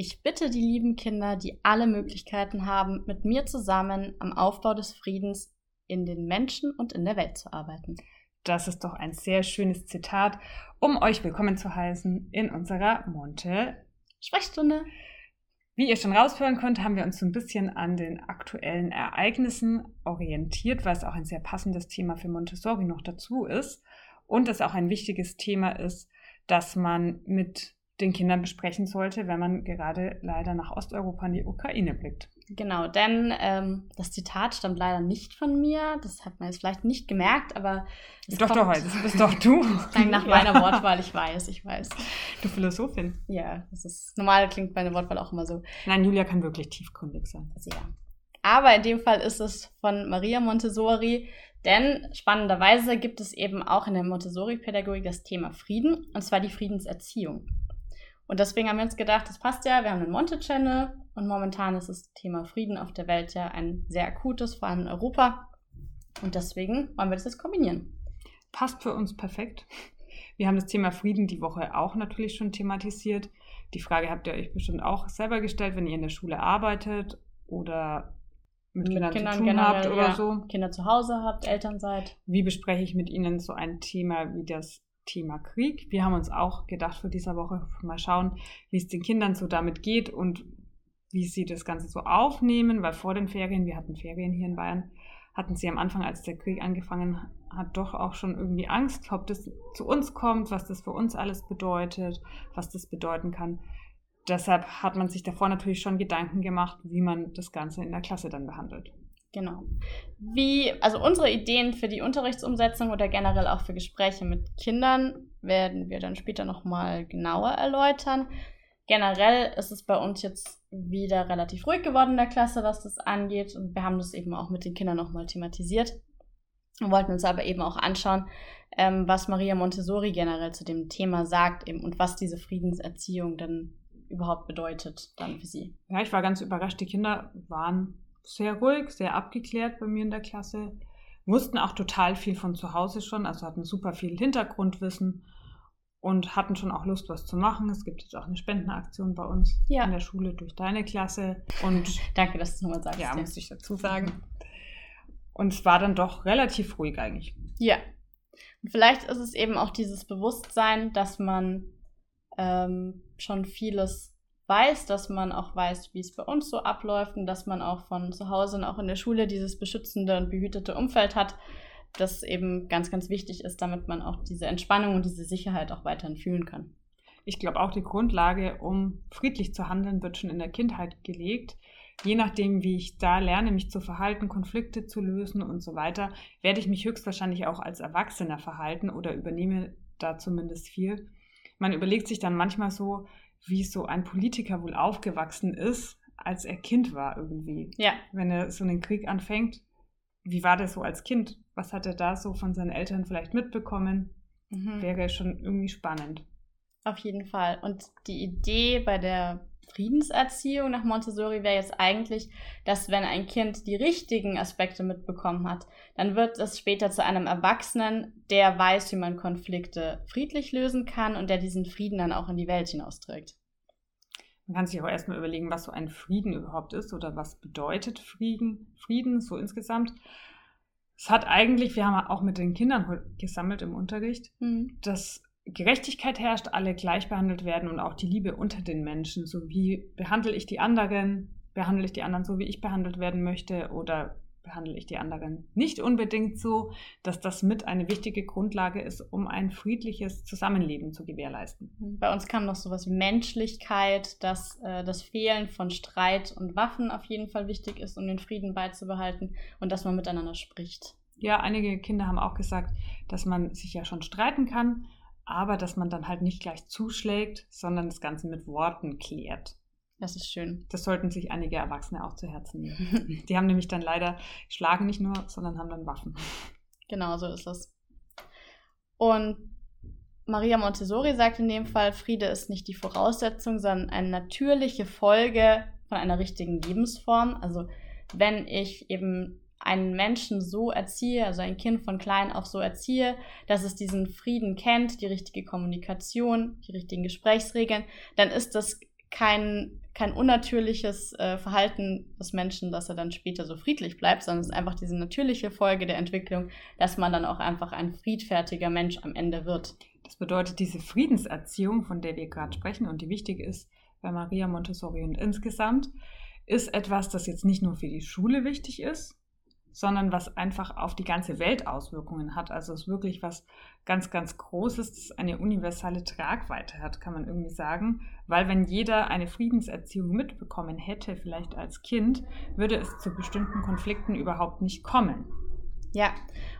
Ich bitte die lieben Kinder, die alle Möglichkeiten haben, mit mir zusammen am Aufbau des Friedens in den Menschen und in der Welt zu arbeiten. Das ist doch ein sehr schönes Zitat, um euch willkommen zu heißen in unserer Monte Sprechstunde. Wie ihr schon raushören könnt, haben wir uns so ein bisschen an den aktuellen Ereignissen orientiert, weil es auch ein sehr passendes Thema für Montessori noch dazu ist und es auch ein wichtiges Thema ist, das man mit den Kindern besprechen sollte, wenn man gerade leider nach Osteuropa in die Ukraine blickt. Genau, denn ähm, das Zitat stammt leider nicht von mir. Das hat man jetzt vielleicht nicht gemerkt, aber. Es doch, doch, das bist doch du. Klang nach meiner Wortwahl, ich weiß, ich weiß. Du Philosophin. Ja, das ist. Normal klingt meine Wortwahl auch immer so. Nein, Julia kann wirklich tiefgründig sein. Sehr. Aber in dem Fall ist es von Maria Montessori, denn spannenderweise gibt es eben auch in der Montessori-Pädagogik das Thema Frieden, und zwar die Friedenserziehung. Und deswegen haben wir uns gedacht, das passt ja, wir haben einen Monte-Channel und momentan ist das Thema Frieden auf der Welt ja ein sehr akutes, vor allem in Europa. Und deswegen wollen wir das jetzt kombinieren. Passt für uns perfekt. Wir haben das Thema Frieden die Woche auch natürlich schon thematisiert. Die Frage habt ihr euch bestimmt auch selber gestellt, wenn ihr in der Schule arbeitet oder mit, mit Kindern, Kindern zu tun generell, habt oder ja. so. Kinder zu Hause habt, Eltern seid. Wie bespreche ich mit ihnen so ein Thema wie das Thema Krieg. Wir haben uns auch gedacht für dieser Woche mal schauen, wie es den Kindern so damit geht und wie sie das Ganze so aufnehmen, weil vor den Ferien, wir hatten Ferien hier in Bayern, hatten sie am Anfang, als der Krieg angefangen hat, doch auch schon irgendwie Angst, ob das zu uns kommt, was das für uns alles bedeutet, was das bedeuten kann. Deshalb hat man sich davor natürlich schon Gedanken gemacht, wie man das Ganze in der Klasse dann behandelt. Genau. Wie, also unsere Ideen für die Unterrichtsumsetzung oder generell auch für Gespräche mit Kindern werden wir dann später nochmal genauer erläutern. Generell ist es bei uns jetzt wieder relativ ruhig geworden in der Klasse, was das angeht. Und wir haben das eben auch mit den Kindern nochmal thematisiert. Wir wollten uns aber eben auch anschauen, ähm, was Maria Montessori generell zu dem Thema sagt eben und was diese Friedenserziehung dann überhaupt bedeutet dann für sie. Ja, ich war ganz überrascht. Die Kinder waren sehr ruhig, sehr abgeklärt bei mir in der Klasse. Wussten auch total viel von zu Hause schon, also hatten super viel Hintergrundwissen und hatten schon auch Lust, was zu machen. Es gibt jetzt auch eine Spendenaktion bei uns ja. in der Schule durch deine Klasse. Und Danke, dass du es nochmal sagst. Ja, muss ich dazu sagen. Und es war dann doch relativ ruhig eigentlich. Ja. Und vielleicht ist es eben auch dieses Bewusstsein, dass man ähm, schon vieles weiß, dass man auch weiß, wie es bei uns so abläuft und dass man auch von zu Hause und auch in der Schule dieses beschützende und behütete Umfeld hat, das eben ganz, ganz wichtig ist, damit man auch diese Entspannung und diese Sicherheit auch weiterhin fühlen kann. Ich glaube auch die Grundlage, um friedlich zu handeln, wird schon in der Kindheit gelegt. Je nachdem, wie ich da lerne, mich zu verhalten, Konflikte zu lösen und so weiter, werde ich mich höchstwahrscheinlich auch als Erwachsener verhalten oder übernehme da zumindest viel. Man überlegt sich dann manchmal so, wie so ein Politiker wohl aufgewachsen ist, als er Kind war irgendwie. Ja. Wenn er so einen Krieg anfängt, wie war der so als Kind? Was hat er da so von seinen Eltern vielleicht mitbekommen? Mhm. Wäre schon irgendwie spannend. Auf jeden Fall. Und die Idee bei der Friedenserziehung nach Montessori wäre jetzt eigentlich, dass wenn ein Kind die richtigen Aspekte mitbekommen hat, dann wird es später zu einem Erwachsenen, der weiß, wie man Konflikte friedlich lösen kann und der diesen Frieden dann auch in die Welt hinausträgt. Man kann sich auch erstmal überlegen, was so ein Frieden überhaupt ist oder was bedeutet Frieden, Frieden so insgesamt. Es hat eigentlich, wir haben auch mit den Kindern gesammelt im Unterricht, mhm. dass Gerechtigkeit herrscht, alle gleich behandelt werden und auch die Liebe unter den Menschen. So wie behandle ich die anderen? Behandle ich die anderen so, wie ich behandelt werden möchte? Oder behandle ich die anderen nicht unbedingt so, dass das mit eine wichtige Grundlage ist, um ein friedliches Zusammenleben zu gewährleisten. Bei uns kam noch sowas wie Menschlichkeit, dass äh, das Fehlen von Streit und Waffen auf jeden Fall wichtig ist, um den Frieden beizubehalten und dass man miteinander spricht. Ja, einige Kinder haben auch gesagt, dass man sich ja schon streiten kann, aber dass man dann halt nicht gleich zuschlägt, sondern das Ganze mit Worten klärt. Das ist schön. Das sollten sich einige Erwachsene auch zu Herzen nehmen. Die haben nämlich dann leider schlagen nicht nur, sondern haben dann Waffen. Genau, so ist es. Und Maria Montessori sagt in dem Fall, Friede ist nicht die Voraussetzung, sondern eine natürliche Folge von einer richtigen Lebensform. Also wenn ich eben einen Menschen so erziehe, also ein Kind von klein auf so erziehe, dass es diesen Frieden kennt, die richtige Kommunikation, die richtigen Gesprächsregeln, dann ist das kein, kein unnatürliches äh, Verhalten des Menschen, dass er dann später so friedlich bleibt, sondern es ist einfach diese natürliche Folge der Entwicklung, dass man dann auch einfach ein friedfertiger Mensch am Ende wird. Das bedeutet, diese Friedenserziehung, von der wir gerade sprechen und die wichtig ist bei Maria Montessori und insgesamt, ist etwas, das jetzt nicht nur für die Schule wichtig ist, sondern was einfach auf die ganze Welt Auswirkungen hat. Also es ist wirklich was ganz, ganz Großes, das eine universelle Tragweite hat, kann man irgendwie sagen. Weil wenn jeder eine Friedenserziehung mitbekommen hätte, vielleicht als Kind, würde es zu bestimmten Konflikten überhaupt nicht kommen. Ja,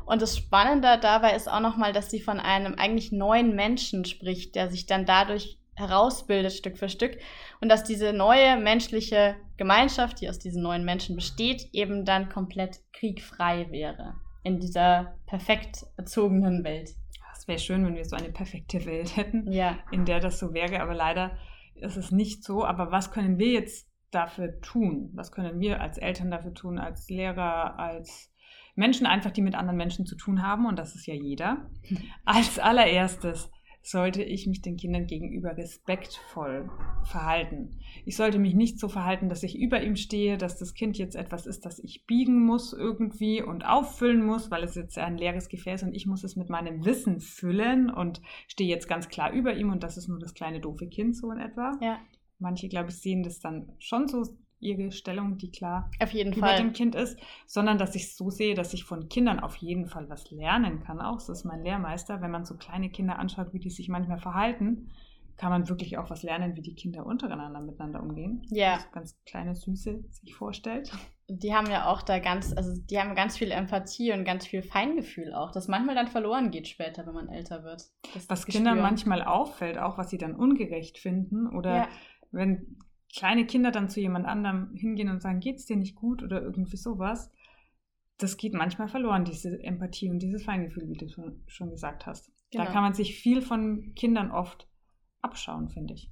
und das Spannende dabei ist auch nochmal, dass sie von einem eigentlich neuen Menschen spricht, der sich dann dadurch herausbildet Stück für Stück und dass diese neue menschliche Gemeinschaft, die aus diesen neuen Menschen besteht, eben dann komplett kriegfrei wäre in dieser perfekt erzogenen Welt. Es wäre schön, wenn wir so eine perfekte Welt hätten, ja. in der das so wäre, aber leider ist es nicht so. Aber was können wir jetzt dafür tun? Was können wir als Eltern dafür tun, als Lehrer, als Menschen einfach, die mit anderen Menschen zu tun haben? Und das ist ja jeder. Als allererstes sollte ich mich den Kindern gegenüber respektvoll verhalten. Ich sollte mich nicht so verhalten, dass ich über ihm stehe, dass das Kind jetzt etwas ist, das ich biegen muss irgendwie und auffüllen muss, weil es jetzt ein leeres Gefäß und ich muss es mit meinem Wissen füllen und stehe jetzt ganz klar über ihm und das ist nur das kleine doofe Kind so in etwa. Ja. Manche, glaube ich, sehen das dann schon so ihre Stellung, die klar auf jeden über Fall. dem Kind ist, sondern dass ich so sehe, dass ich von Kindern auf jeden Fall was lernen kann. Auch das ist mein Lehrmeister. Wenn man so kleine Kinder anschaut, wie die sich manchmal verhalten, kann man wirklich auch was lernen, wie die Kinder untereinander miteinander umgehen. Ja. Das ganz kleine Süße sich vorstellt. Die haben ja auch da ganz, also die haben ganz viel Empathie und ganz viel Feingefühl auch, das manchmal dann verloren geht später, wenn man älter wird. Das was Kindern manchmal auffällt, auch was sie dann ungerecht finden oder ja. wenn kleine Kinder dann zu jemand anderem hingehen und sagen, geht's dir nicht gut oder irgendwie sowas, das geht manchmal verloren, diese Empathie und dieses Feingefühl, wie du schon gesagt hast. Genau. Da kann man sich viel von Kindern oft abschauen, finde ich.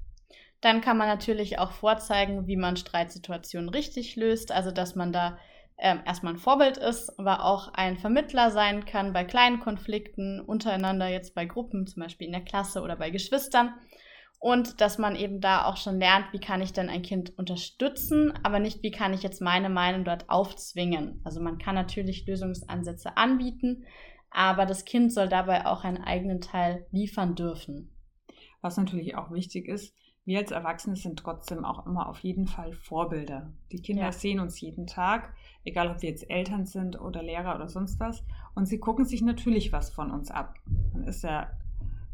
Dann kann man natürlich auch vorzeigen, wie man Streitsituationen richtig löst, also dass man da ähm, erstmal ein Vorbild ist, aber auch ein Vermittler sein kann bei kleinen Konflikten untereinander, jetzt bei Gruppen, zum Beispiel in der Klasse oder bei Geschwistern und dass man eben da auch schon lernt, wie kann ich denn ein Kind unterstützen, aber nicht, wie kann ich jetzt meine Meinung dort aufzwingen. Also man kann natürlich Lösungsansätze anbieten, aber das Kind soll dabei auch einen eigenen Teil liefern dürfen. Was natürlich auch wichtig ist, wir als Erwachsene sind trotzdem auch immer auf jeden Fall Vorbilder. Die Kinder ja. sehen uns jeden Tag, egal ob wir jetzt Eltern sind oder Lehrer oder sonst was, und sie gucken sich natürlich was von uns ab. Man ist ja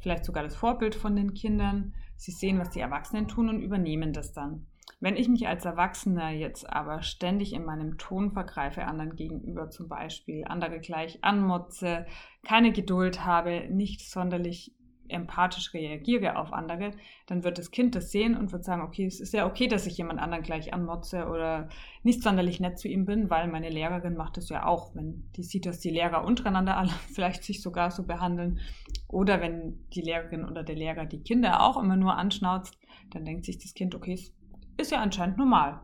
vielleicht sogar das Vorbild von den Kindern. Sie sehen, was die Erwachsenen tun und übernehmen das dann. Wenn ich mich als Erwachsener jetzt aber ständig in meinem Ton vergreife, anderen gegenüber zum Beispiel, andere gleich anmotze, keine Geduld habe, nicht sonderlich empathisch reagiere auf andere, dann wird das Kind das sehen und wird sagen, okay, es ist ja okay, dass ich jemand anderen gleich anmotze oder nicht sonderlich nett zu ihm bin, weil meine Lehrerin macht das ja auch, wenn die sieht, dass die Lehrer untereinander alle vielleicht sich sogar so behandeln oder wenn die Lehrerin oder der Lehrer die Kinder auch immer nur anschnauzt, dann denkt sich das Kind, okay, es ist ja anscheinend normal.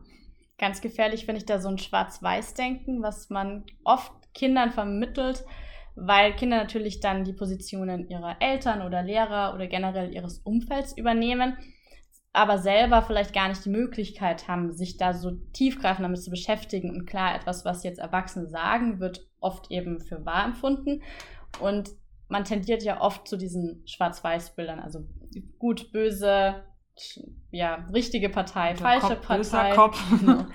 Ganz gefährlich finde ich da so ein Schwarz-Weiß-Denken, was man oft Kindern vermittelt, weil Kinder natürlich dann die Positionen ihrer Eltern oder Lehrer oder generell ihres Umfelds übernehmen, aber selber vielleicht gar nicht die Möglichkeit haben, sich da so tiefgreifend damit zu beschäftigen. Und klar, etwas, was jetzt Erwachsene sagen, wird oft eben für wahr empfunden. Und man tendiert ja oft zu diesen Schwarz-Weiß-Bildern, also gut, böse, ja, richtige Partei, Der falsche Kopf, Partei. Kopf. Genau.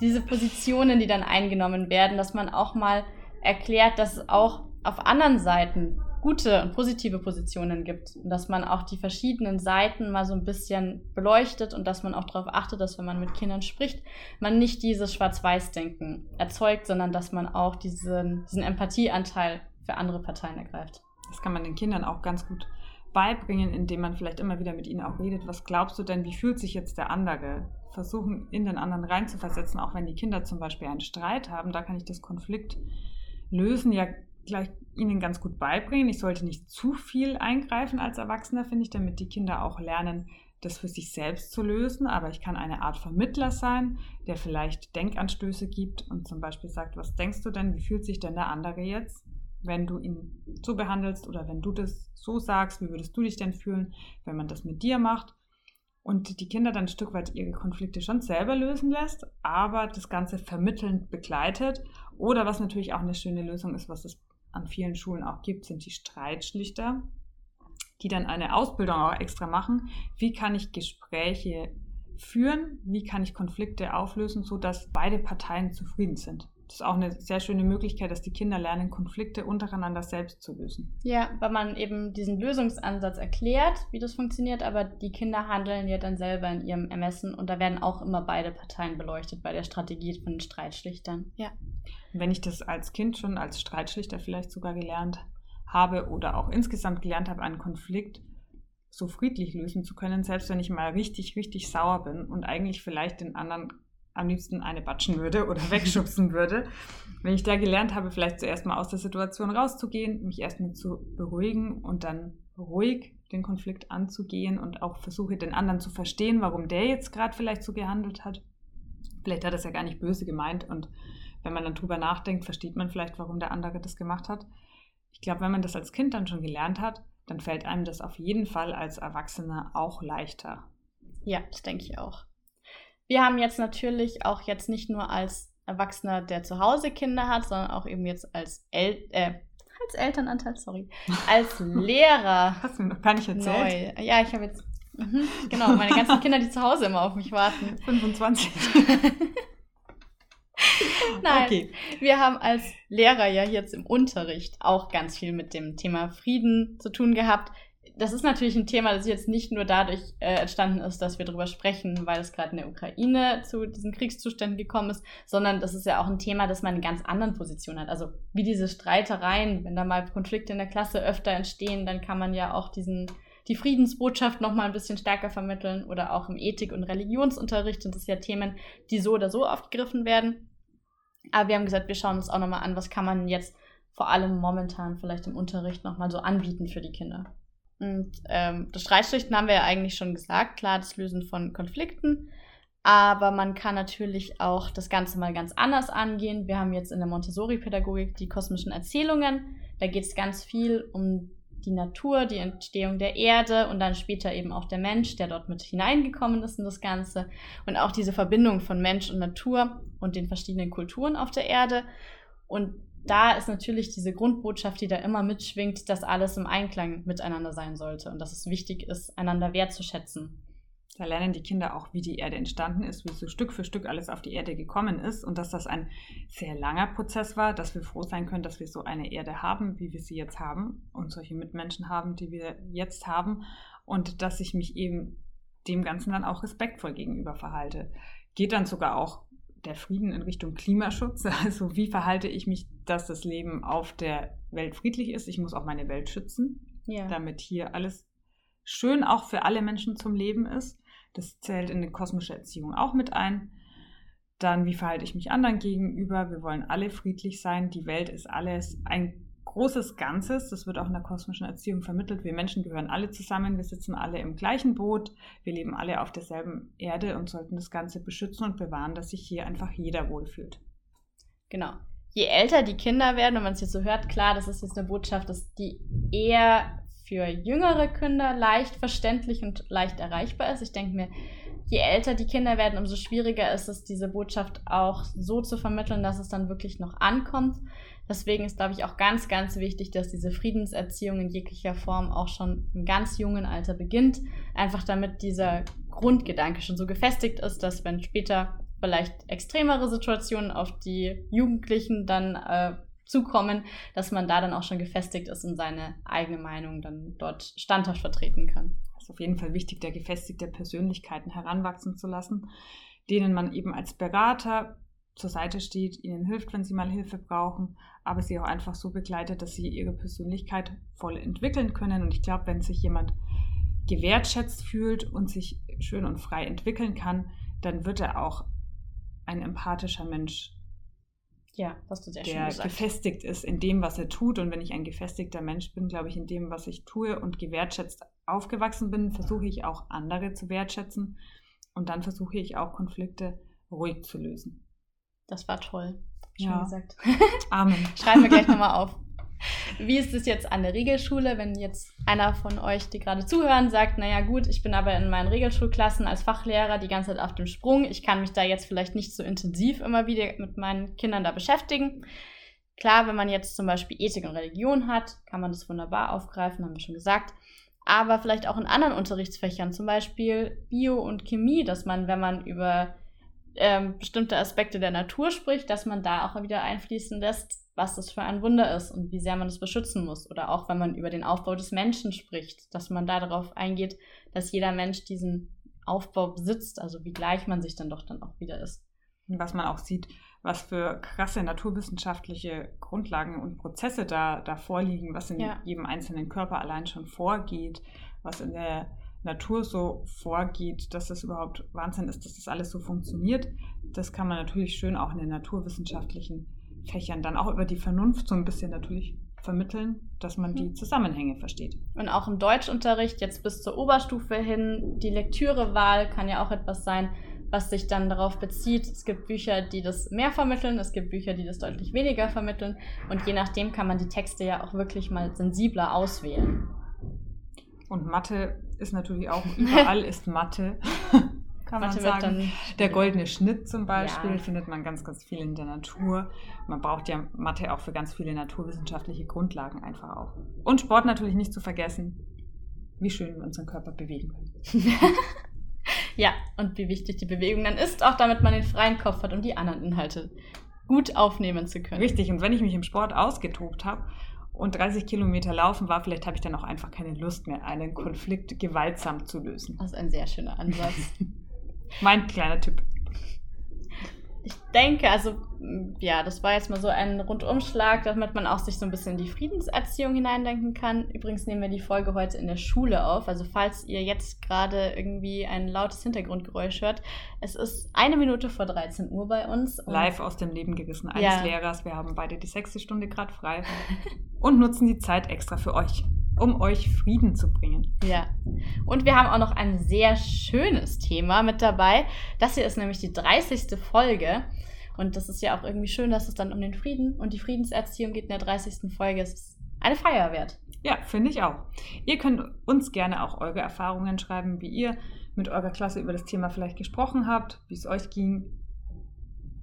Diese Positionen, die dann eingenommen werden, dass man auch mal erklärt, dass auch auf anderen Seiten gute und positive Positionen gibt und dass man auch die verschiedenen Seiten mal so ein bisschen beleuchtet und dass man auch darauf achtet, dass wenn man mit Kindern spricht, man nicht dieses Schwarz-Weiß-Denken erzeugt, sondern dass man auch diesen, diesen Empathieanteil für andere Parteien ergreift. Das kann man den Kindern auch ganz gut beibringen, indem man vielleicht immer wieder mit ihnen auch redet. Was glaubst du denn, wie fühlt sich jetzt der andere? Versuchen, in den anderen reinzuversetzen, auch wenn die Kinder zum Beispiel einen Streit haben, da kann ich das Konflikt lösen ja gleich ihnen ganz gut beibringen. Ich sollte nicht zu viel eingreifen als Erwachsener, finde ich, damit die Kinder auch lernen, das für sich selbst zu lösen. Aber ich kann eine Art Vermittler sein, der vielleicht Denkanstöße gibt und zum Beispiel sagt, was denkst du denn, wie fühlt sich denn der andere jetzt, wenn du ihn so behandelst oder wenn du das so sagst, wie würdest du dich denn fühlen, wenn man das mit dir macht? und die Kinder dann ein Stück weit ihre Konflikte schon selber lösen lässt, aber das Ganze vermittelnd begleitet. Oder was natürlich auch eine schöne Lösung ist, was es an vielen Schulen auch gibt, sind die Streitschlichter, die dann eine Ausbildung auch extra machen. Wie kann ich Gespräche führen? Wie kann ich Konflikte auflösen, sodass beide Parteien zufrieden sind? Das ist auch eine sehr schöne Möglichkeit, dass die Kinder lernen, Konflikte untereinander selbst zu lösen. Ja, weil man eben diesen Lösungsansatz erklärt, wie das funktioniert, aber die Kinder handeln ja dann selber in ihrem Ermessen und da werden auch immer beide Parteien beleuchtet bei der Strategie von den Streitschlichtern. Ja. Wenn ich das als Kind schon als Streitschlichter vielleicht sogar gelernt habe oder auch insgesamt gelernt habe, einen Konflikt so friedlich lösen zu können, selbst wenn ich mal richtig, richtig sauer bin und eigentlich vielleicht den anderen am liebsten eine batschen würde oder wegschubsen würde. Wenn ich da gelernt habe, vielleicht zuerst mal aus der Situation rauszugehen, mich erstmal zu beruhigen und dann ruhig den Konflikt anzugehen und auch versuche, den anderen zu verstehen, warum der jetzt gerade vielleicht so gehandelt hat. Vielleicht hat er es ja gar nicht böse gemeint und wenn man dann drüber nachdenkt, versteht man vielleicht, warum der andere das gemacht hat. Ich glaube, wenn man das als Kind dann schon gelernt hat, dann fällt einem das auf jeden Fall als Erwachsener auch leichter. Ja, das denke ich auch. Wir haben jetzt natürlich auch jetzt nicht nur als Erwachsener, der zu Hause Kinder hat, sondern auch eben jetzt als, El äh, als Elternanteil, sorry, als Lehrer. Hast du mir noch gar nicht erzählt? Neu. Ja, ich habe jetzt, mh, genau, meine ganzen Kinder, die zu Hause immer auf mich warten. 25. Nein, okay. wir haben als Lehrer ja jetzt im Unterricht auch ganz viel mit dem Thema Frieden zu tun gehabt das ist natürlich ein Thema, das jetzt nicht nur dadurch äh, entstanden ist, dass wir darüber sprechen, weil es gerade in der Ukraine zu diesen Kriegszuständen gekommen ist, sondern das ist ja auch ein Thema, das man in ganz anderen Positionen hat. Also wie diese Streitereien, wenn da mal Konflikte in der Klasse öfter entstehen, dann kann man ja auch diesen die Friedensbotschaft noch mal ein bisschen stärker vermitteln oder auch im Ethik- und Religionsunterricht sind das ja Themen, die so oder so aufgegriffen werden. Aber wir haben gesagt, wir schauen uns auch noch mal an, was kann man jetzt vor allem momentan vielleicht im Unterricht noch mal so anbieten für die Kinder. Und ähm, das Streitschlichten haben wir ja eigentlich schon gesagt, klar, das Lösen von Konflikten. Aber man kann natürlich auch das Ganze mal ganz anders angehen. Wir haben jetzt in der Montessori-Pädagogik die kosmischen Erzählungen. Da geht es ganz viel um die Natur, die Entstehung der Erde und dann später eben auch der Mensch, der dort mit hineingekommen ist in das Ganze. Und auch diese Verbindung von Mensch und Natur und den verschiedenen Kulturen auf der Erde. Und da ist natürlich diese Grundbotschaft, die da immer mitschwingt, dass alles im Einklang miteinander sein sollte und dass es wichtig ist, einander wertzuschätzen. Da lernen die Kinder auch, wie die Erde entstanden ist, wie so Stück für Stück alles auf die Erde gekommen ist und dass das ein sehr langer Prozess war, dass wir froh sein können, dass wir so eine Erde haben, wie wir sie jetzt haben und solche Mitmenschen haben, die wir jetzt haben und dass ich mich eben dem Ganzen dann auch respektvoll gegenüber verhalte. Geht dann sogar auch der Frieden in Richtung Klimaschutz. Also wie verhalte ich mich, dass das Leben auf der Welt friedlich ist? Ich muss auch meine Welt schützen, ja. damit hier alles schön auch für alle Menschen zum Leben ist. Das zählt in die kosmische Erziehung auch mit ein. Dann, wie verhalte ich mich anderen gegenüber? Wir wollen alle friedlich sein. Die Welt ist alles ein großes Ganzes. Das wird auch in der kosmischen Erziehung vermittelt. Wir Menschen gehören alle zusammen. Wir sitzen alle im gleichen Boot. Wir leben alle auf derselben Erde und sollten das Ganze beschützen und bewahren, dass sich hier einfach jeder wohlfühlt. Genau. Je älter die Kinder werden, und man es jetzt so hört, klar, das ist jetzt eine Botschaft, dass die eher für jüngere Kinder leicht verständlich und leicht erreichbar ist. Ich denke mir, je älter die Kinder werden, umso schwieriger ist es, diese Botschaft auch so zu vermitteln, dass es dann wirklich noch ankommt. Deswegen ist, glaube ich, auch ganz, ganz wichtig, dass diese Friedenserziehung in jeglicher Form auch schon im ganz jungen Alter beginnt. Einfach damit dieser Grundgedanke schon so gefestigt ist, dass wenn später vielleicht extremere Situationen auf die Jugendlichen dann äh, zukommen, dass man da dann auch schon gefestigt ist und seine eigene Meinung dann dort standhaft vertreten kann. Das ist auf jeden Fall wichtig, der gefestigte Persönlichkeiten heranwachsen zu lassen, denen man eben als Berater zur Seite steht, ihnen hilft, wenn sie mal Hilfe brauchen, aber sie auch einfach so begleitet, dass sie ihre Persönlichkeit voll entwickeln können. Und ich glaube, wenn sich jemand gewertschätzt fühlt und sich schön und frei entwickeln kann, dann wird er auch ein empathischer Mensch. Ja, was du sehr schön gesagt. Der gefestigt ist in dem, was er tut. Und wenn ich ein gefestigter Mensch bin, glaube ich, in dem, was ich tue und gewertschätzt aufgewachsen bin, versuche ich auch andere zu wertschätzen. Und dann versuche ich auch Konflikte ruhig zu lösen. Das war toll. Schön ja. gesagt. Amen. Schreiben wir gleich nochmal auf. Wie ist es jetzt an der Regelschule, wenn jetzt einer von euch, die gerade zuhören, sagt, naja gut, ich bin aber in meinen Regelschulklassen als Fachlehrer die ganze Zeit auf dem Sprung, ich kann mich da jetzt vielleicht nicht so intensiv immer wieder mit meinen Kindern da beschäftigen. Klar, wenn man jetzt zum Beispiel Ethik und Religion hat, kann man das wunderbar aufgreifen, haben wir schon gesagt. Aber vielleicht auch in anderen Unterrichtsfächern, zum Beispiel Bio und Chemie, dass man, wenn man über ähm, bestimmte Aspekte der Natur spricht, dass man da auch wieder einfließen lässt, was das für ein Wunder ist und wie sehr man es beschützen muss. Oder auch wenn man über den Aufbau des Menschen spricht, dass man da darauf eingeht, dass jeder Mensch diesen Aufbau besitzt, also wie gleich man sich dann doch dann auch wieder ist. Was man auch sieht, was für krasse naturwissenschaftliche Grundlagen und Prozesse da, da vorliegen, was in ja. jedem einzelnen Körper allein schon vorgeht, was in der Natur so vorgeht, dass das überhaupt Wahnsinn ist, dass das alles so funktioniert. Das kann man natürlich schön auch in den naturwissenschaftlichen Fächern dann auch über die Vernunft so ein bisschen natürlich vermitteln, dass man die mhm. Zusammenhänge versteht. Und auch im Deutschunterricht jetzt bis zur Oberstufe hin, die Lektürewahl kann ja auch etwas sein, was sich dann darauf bezieht. Es gibt Bücher, die das mehr vermitteln, es gibt Bücher, die das deutlich weniger vermitteln und je nachdem kann man die Texte ja auch wirklich mal sensibler auswählen. Und Mathe ist natürlich auch, überall ist Mathe. Kann Mathe man sagen. der goldene Schnitt zum Beispiel ja. findet man ganz, ganz viel in der Natur. Man braucht ja Mathe auch für ganz viele naturwissenschaftliche Grundlagen einfach auch. Und Sport natürlich nicht zu vergessen, wie schön wir unseren Körper bewegen können. ja, und wie wichtig die Bewegung dann ist, auch damit man den freien Kopf hat, um die anderen Inhalte gut aufnehmen zu können. Richtig, und wenn ich mich im Sport ausgetobt habe und 30 Kilometer laufen war, vielleicht habe ich dann auch einfach keine Lust mehr, einen Konflikt gewaltsam zu lösen. Das ist ein sehr schöner Ansatz. mein kleiner Tipp. Ich denke, also ja, das war jetzt mal so ein Rundumschlag, damit man auch sich so ein bisschen in die Friedenserziehung hineindenken kann. Übrigens nehmen wir die Folge heute in der Schule auf. Also falls ihr jetzt gerade irgendwie ein lautes Hintergrundgeräusch hört, es ist eine Minute vor 13 Uhr bei uns. Live aus dem Leben gerissen eines ja. Lehrers. Wir haben beide die sechste Stunde gerade frei und nutzen die Zeit extra für euch um euch Frieden zu bringen. Ja. Und wir haben auch noch ein sehr schönes Thema mit dabei. Das hier ist nämlich die 30. Folge. Und das ist ja auch irgendwie schön, dass es dann um den Frieden und die Friedenserziehung geht in der 30. Folge. Es ist eine Feier wert. Ja, finde ich auch. Ihr könnt uns gerne auch eure Erfahrungen schreiben, wie ihr mit eurer Klasse über das Thema vielleicht gesprochen habt, wie es euch ging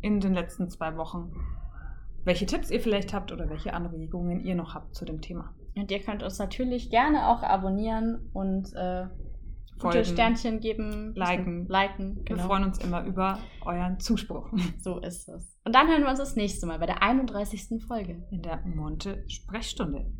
in den letzten zwei Wochen, welche Tipps ihr vielleicht habt oder welche Anregungen ihr noch habt zu dem Thema. Und ihr könnt uns natürlich gerne auch abonnieren und äh, gute Sternchen geben, liken. liken genau. Wir freuen uns immer über euren Zuspruch. So ist es. Und dann hören wir uns das nächste Mal bei der 31. Folge. In der Monte Sprechstunde.